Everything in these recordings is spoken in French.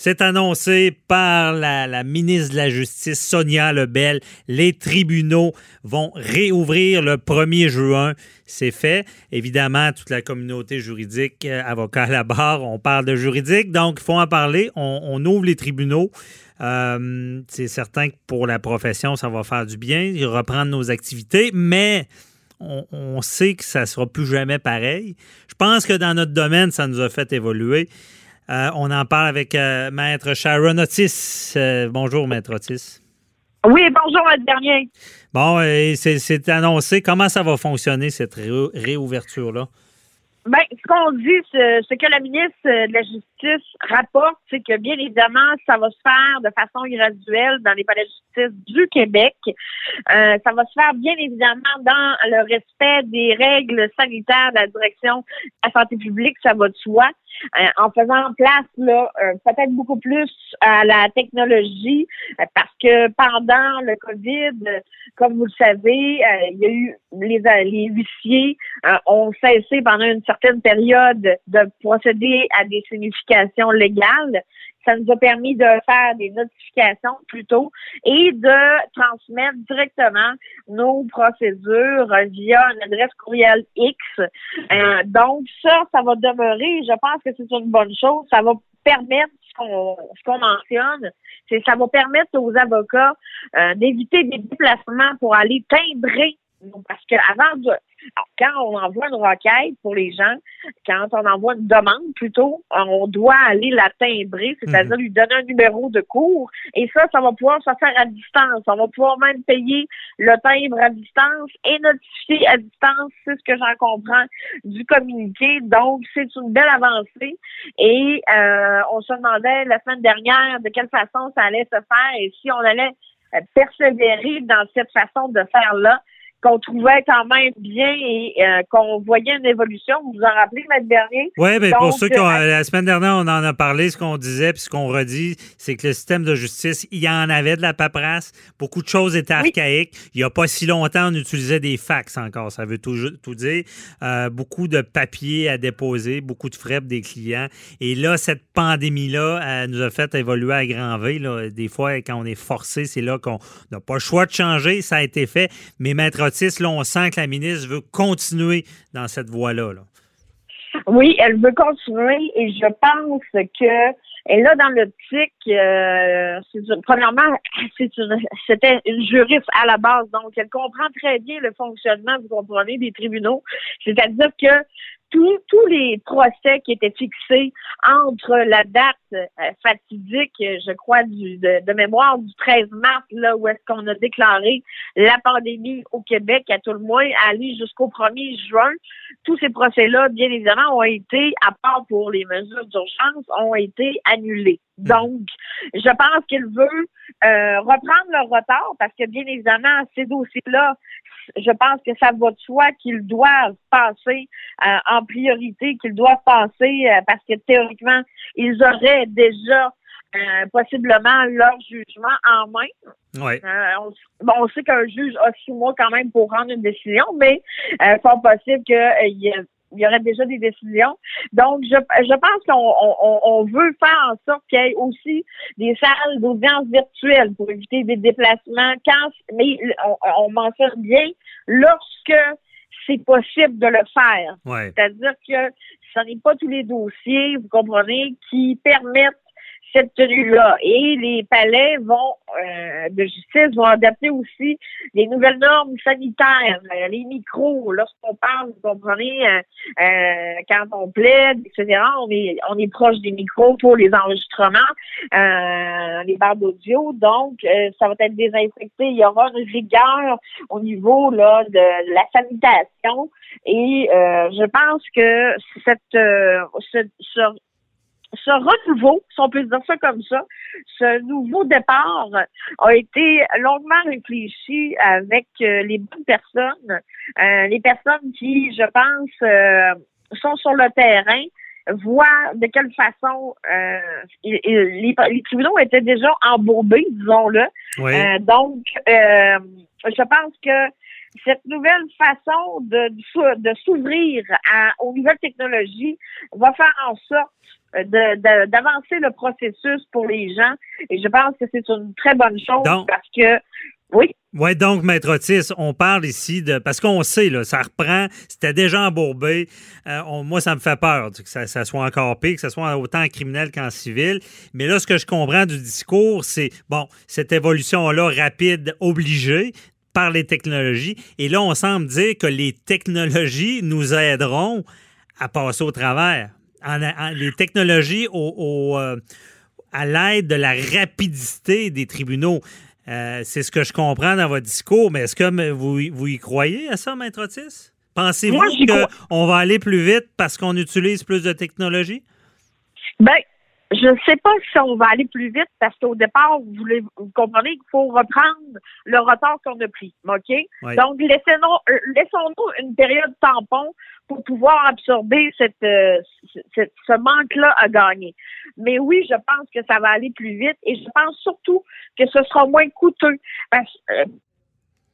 C'est annoncé par la, ministre de la Justice, Sonia Lebel. Les tribunaux vont réouvrir le 1er juin. C'est fait. Évidemment, toute la communauté juridique, euh, avocat à la barre, on parle de juridique, donc il faut en parler. On, ouvre les tribunaux. Euh, c'est certain que pour la profession, ça va faire du bien, reprendre nos activités, mais on, on sait que ça ne sera plus jamais pareil. Je pense que dans notre domaine, ça nous a fait évoluer. Euh, on en parle avec euh, Maître Sharon Otis. Euh, bonjour, Maître Otis. Oui, bonjour, Maître Dernier. Bon, c'est annoncé. Comment ça va fonctionner, cette réouverture-là? Bien, ce qu'on dit, ce que la ministre de la Justice rapporte, c'est que bien évidemment, ça va se faire de façon graduelle dans les palais de justice du Québec. ça va se faire bien évidemment dans le respect des règles sanitaires de la direction de la santé publique, ça va de soi. Euh, en faisant place là euh, peut-être beaucoup plus à la technologie euh, parce que pendant le Covid, comme vous le savez, il y a eu les, les huissiers ont cessé pendant une certaine période de procéder à des significations légales ça nous a permis de faire des notifications plutôt et de transmettre directement nos procédures via une adresse courriel X. Euh, donc ça, ça va demeurer. Je pense que c'est une bonne chose. Ça va permettre ce qu'on mentionne, c'est ça va permettre aux avocats euh, d'éviter des déplacements pour aller timbrer parce qu'avant de quand on envoie une requête pour les gens, quand on envoie une demande plutôt, on doit aller la timbrer, c'est-à-dire mhm. lui donner un numéro de cours. Et ça, ça va pouvoir se faire à distance. On va pouvoir même payer le timbre à distance et notifier à distance, c'est ce que j'en comprends du communiqué. Donc, c'est une belle avancée. Et euh, on se demandait la semaine dernière de quelle façon ça allait se faire et si on allait euh, persévérer dans cette façon de faire là qu'on trouvait quand même bien et euh, qu'on voyait une évolution. Vous vous en rappelez, Maître Bernier? Oui, bien, pour ceux qui ont, euh, la semaine dernière, on en a parlé, ce qu'on disait, puis ce qu'on redit, c'est que le système de justice, il y en avait de la paperasse. Beaucoup de choses étaient archaïques. Il n'y a pas si longtemps, on utilisait des fax encore. Ça veut tout, tout dire. Euh, beaucoup de papiers à déposer, beaucoup de frais des clients. Et là, cette pandémie-là nous a fait évoluer à grand V. Là. Des fois, quand on est forcé, c'est là qu'on n'a pas le choix de changer. Ça a été fait. Mais Là, on sent que la ministre veut continuer dans cette voie-là. Oui, elle veut continuer et je pense que elle a dans l'optique, euh, premièrement, c'était une juriste à la base, donc elle comprend très bien le fonctionnement, vous comprenez, des tribunaux. C'est-à-dire que tous les procès qui étaient fixés entre la date euh, fatidique, je crois, du, de, mémoire du 13 mars, là où est-ce qu'on a déclaré la pandémie au Québec, à tout le moins, aller jusqu'au 1er juin, tous ces procès-là, bien évidemment, ont été, à part pour les mesures d'urgence, ont été annulés. Donc, je pense qu'il veut euh, reprendre le retard parce que, bien évidemment, ces dossiers-là, je pense que ça va de soi qu'ils doivent passer euh, en priorité, qu'ils doivent passer euh, parce que théoriquement, ils auraient déjà possiblement leur jugement en main. Oui. on, bon, on sait qu'un juge a six mois quand même pour rendre une décision, mais c'est possible qu'il y ait il y aurait déjà des décisions. Donc, je, je pense qu'on on, on veut faire en sorte qu'il y ait aussi des salles d'audience virtuelles pour éviter des déplacements. Quand, mais on, on mentionne bien lorsque c'est possible de le faire. C'est-à-dire que ce n'est pas tous les dossiers, vous comprenez, qui permettent cette tenue-là. Et les palais vont euh, de justice vont adapter aussi les nouvelles normes sanitaires, euh, les micros. Lorsqu'on parle, vous comprenez, euh, quand on plaide, etc., on est on est proche des micros pour les enregistrements, les barres d'audio. Donc, ça va être désinfecté. Il y aura une rigueur au niveau là de la sanitation. Et je pense que cette ce, ce renouveau, si on peut dire ça comme ça, ce nouveau départ a été longuement réfléchi avec euh, les bonnes personnes, euh, les personnes qui, je pense, euh, sont sur le terrain, voient de quelle façon les, les, tribunaux étaient déjà embourbés, disons-le. donc, je pense que cette nouvelle façon de, de s'ouvrir aux nouvelles technologies va faire en sorte d'avancer le processus pour les gens. Et je pense que c'est une très bonne chose parce que oui? Oui, donc, Maître Otis, on parle ici de. Parce qu'on sait, là, ça reprend, c'était déjà embourbé. Euh, moi, ça me fait peur que ça, soit encore pire, que ça soit autant criminel qu'en civil. Mais là, ce que je comprends du discours, c'est, bon, cette évolution-là rapide, obligée par les technologies. Et là, on semble dire que les technologies nous aideront à passer au travers. les technologies au, euh, à l'aide de la rapidité des tribunaux. Euh, c'est ce que je comprends dans votre discours, mais est-ce que vous, vous y croyez à ça, Maître Otis? Pensez-vous qu'on va aller plus vite parce qu'on utilise plus de technologie? Ben, je ne sais pas si on va aller plus vite parce qu'au départ, vous, voulez, vous comprenez qu'il faut reprendre le retard qu'on a pris. OK? Donc, laissons-nous euh, laissons une période tampon pour pouvoir absorber cette, euh, ce manque-là à gagner. Mais oui, je pense que ça va aller plus vite et je pense surtout que ce sera moins coûteux parce euh,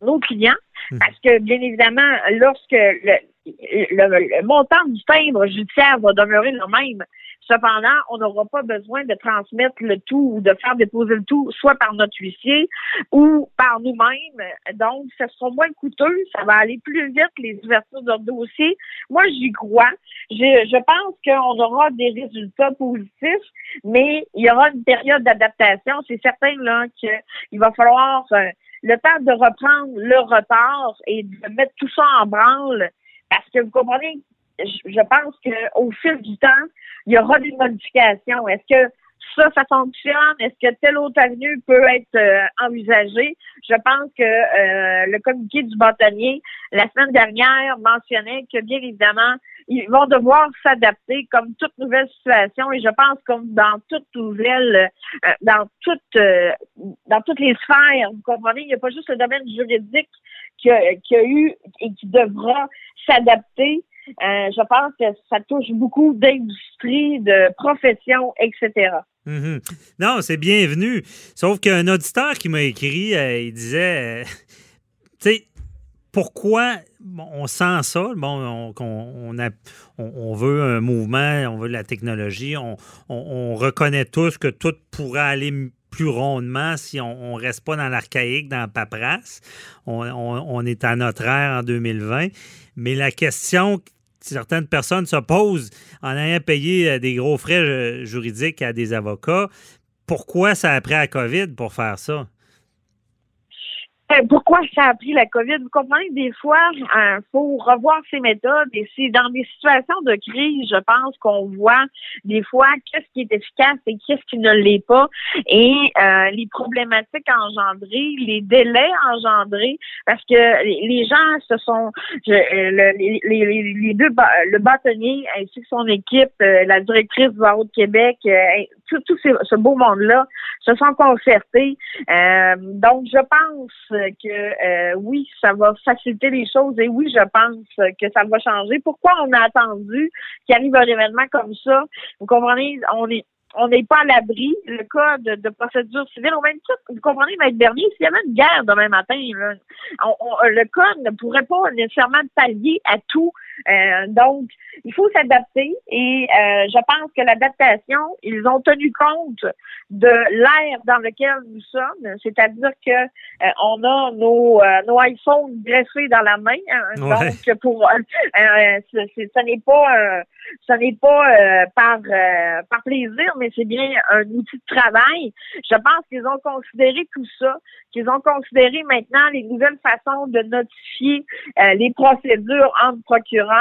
nos clients, hmm. parce que bien évidemment, lorsque le, le montant du timbre judiciaire va demeurer le même, Cependant, on n'aura pas besoin de transmettre le tout ou de faire déposer le tout soit par notre huissier ou par nous-mêmes. Donc, ce sera moins coûteux, ça va aller plus vite, les ouvertures de dossier. Moi, j'y crois. Je, je pense qu'on aura des résultats positifs, mais il y aura une période d'adaptation. C'est certain là qu'il va falloir euh, le temps de reprendre le retard et de mettre tout ça en branle. Parce que vous comprenez, je pense qu'au fil du temps, il y aura des modifications. Est-ce que ça, ça fonctionne? Est-ce que telle autre avenue peut être euh, envisagée? Je pense que euh, le communiqué du bâtonnier, la semaine dernière, mentionnait que bien évidemment, ils vont devoir s'adapter comme toute nouvelle situation et je pense comme dans toute nouvelle, euh, dans toute, dans toutes les sphères, vous comprenez, il n'y a pas juste le domaine juridique qui qui a eu et qui devra s'adapter. Euh, je pense que ça touche beaucoup d'industries, de professions, etc. Mhm. Non, c'est bienvenu. Sauf qu'un auditeur qui m'a écrit, euh, il disait, euh, tu sais, pourquoi on sent ça? Bon, on, on, veut un mouvement, on veut la technologie, on, reconnaît tous que tout pourrait aller plus rondement si on ne reste pas dans l'archaïque, dans la paperasse. On, est à notre ère en 2020. Mais la question que certaines personnes se posent en ayant payé euh, des gros frais euh, juridiques à des avocats, pourquoi ça a pris la COVID pour faire ça? Euh, pourquoi ça a pris la COVID? Vous comprenez, des fois, il euh, faut revoir ses méthodes et c'est dans des situations de crise, je pense, qu'on voit des fois qu'est-ce qui est efficace et qu'est-ce qui ne l'est pas et euh, les problématiques engendrées, les délais engendrés, parce que les gens se sont, les, deux, le bâtonnier ainsi que son équipe, la directrice du barreau de Québec, tout, ce beau monde-là se sont concertés. donc, je pense que euh, oui, ça va faciliter les choses et oui, je pense que ça va changer. Pourquoi on a attendu qu'il arrive un événement comme ça? Vous comprenez, on est on n'est pas à l'abri. Le cas de, procédure civile, au même titre, vous comprenez, Maître Bernier, s'il y avait une guerre demain matin, le cas ne pourrait pas nécessairement pallier à tout. Euh, donc, il faut s'adapter et euh, je pense que l'adaptation, ils ont tenu compte de l'ère dans lequel nous sommes, c'est-à-dire que euh, on a nos, euh, nos iPhones dressés dans la main, hein, donc pour ce n'est pas ce n'est pas par par plaisir, mais c'est bien un outil de travail. Je pense qu'ils ont considéré tout ça, qu'ils ont considéré maintenant les nouvelles façons de notifier les procédures entre procureurs,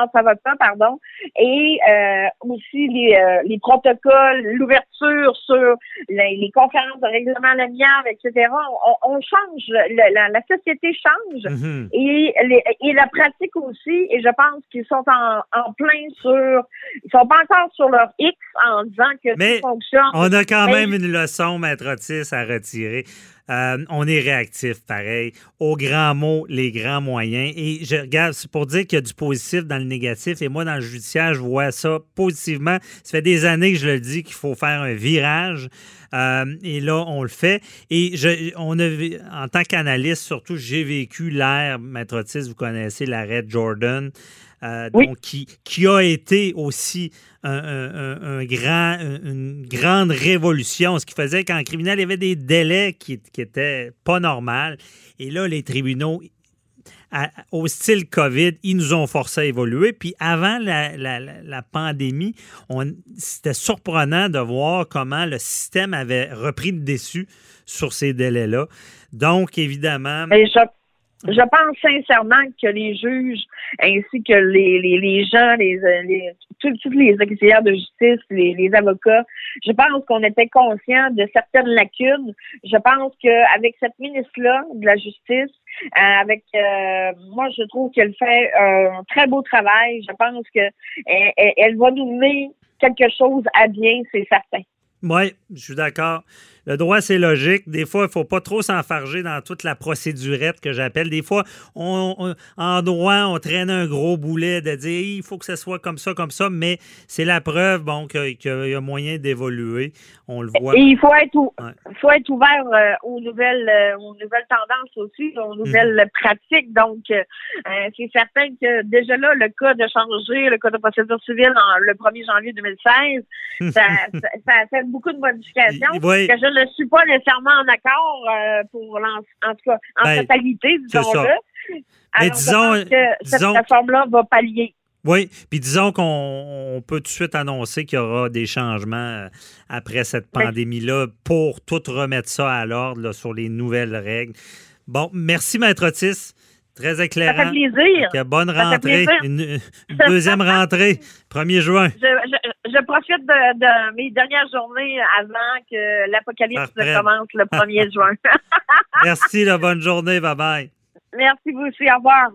entre avocats, pardon et euh, aussi les, euh, les protocoles, l'ouverture sur les, conférences de règlement l'amiable, etc. On, change, la, la, société change mm-hmm. et, et la pratique aussi. Et je pense qu'ils sont en, en, plein sur, ils sont pas encore sur leur X en disant que Mais ça fonctionne. On a quand même une leçon, maître Otis, à retirer. Euh, on est réactif, pareil. Aux grands mots, les grands moyens. Et je regarde, c'est pour dire qu'il y a du positif dans le négatif. Et moi, dans le judiciaire, je vois ça positivement. Ça fait des années que je le dis qu'il faut faire un virage. Euh, et là, on le fait. Et je, on a, en tant qu'analyste, surtout, j'ai vécu l'ère, Maître Otis, vous connaissez l'arrêt Jordan. Euh, donc, qui, qui, a été aussi un, grand, une grande révolution, ce qui faisait qu'en criminel, il y avait des délais qui n'étaient pas normaux. Et là, les tribunaux, au style COVID, ils nous ont forcé à évoluer. Puis avant la, la pandémie, c'était surprenant de voir comment le système avait repris le dessus sur ces délais-là. Donc, évidemment... Je pense sincèrement que les juges ainsi que les, les, les gens, les, les tous, les auxiliaires de justice, les, les avocats, je pense qu'on était conscients de certaines lacunes. Je pense qu'avec cette ministre-là de la justice, euh, avec euh, moi, je trouve qu'elle fait un très beau travail. Je pense que elle, elle va nous mener quelque chose à bien, c'est certain. Oui, je suis d'accord. Le droit, c'est logique. Des fois, il ne faut pas trop s'enfarger dans toute la procédurette que j'appelle. Des fois, on, en droit, on traîne un gros boulet de dire il faut que ce soit comme ça, comme ça, mais c'est la preuve bon, qu'il y a moyen d'évoluer. On le voit. Et il faut être, faut être ouvert euh, aux, nouvelles, euh, aux nouvelles tendances aussi, aux nouvelles mhm. pratiques. Donc, euh, c'est certain que déjà là, le cas de changer le code de procédure civile en, le 1er janvier 2016, ça, ça, a fait beaucoup de modifications. Oui ne suis pas nécessairement en accord euh, pour en, tout cas en ben, totalité, disons-le. Mais disons, que cette réforme-là va pallier. Oui, puis disons qu'on peut tout de suite annoncer qu'il y aura des changements euh, après cette pandémie-là pour tout remettre ça à l'ordre sur les nouvelles règles. Bon, merci, Maître Otis. Très éclairant. Ça fait plaisir. bonne rentrée. Une, deuxième rentrée, 1er juin. Je, profite de, mes dernières journées avant que l'apocalypse commence le 1er juin. Merci, la bonne journée. Bye bye. Merci vous aussi. Au revoir.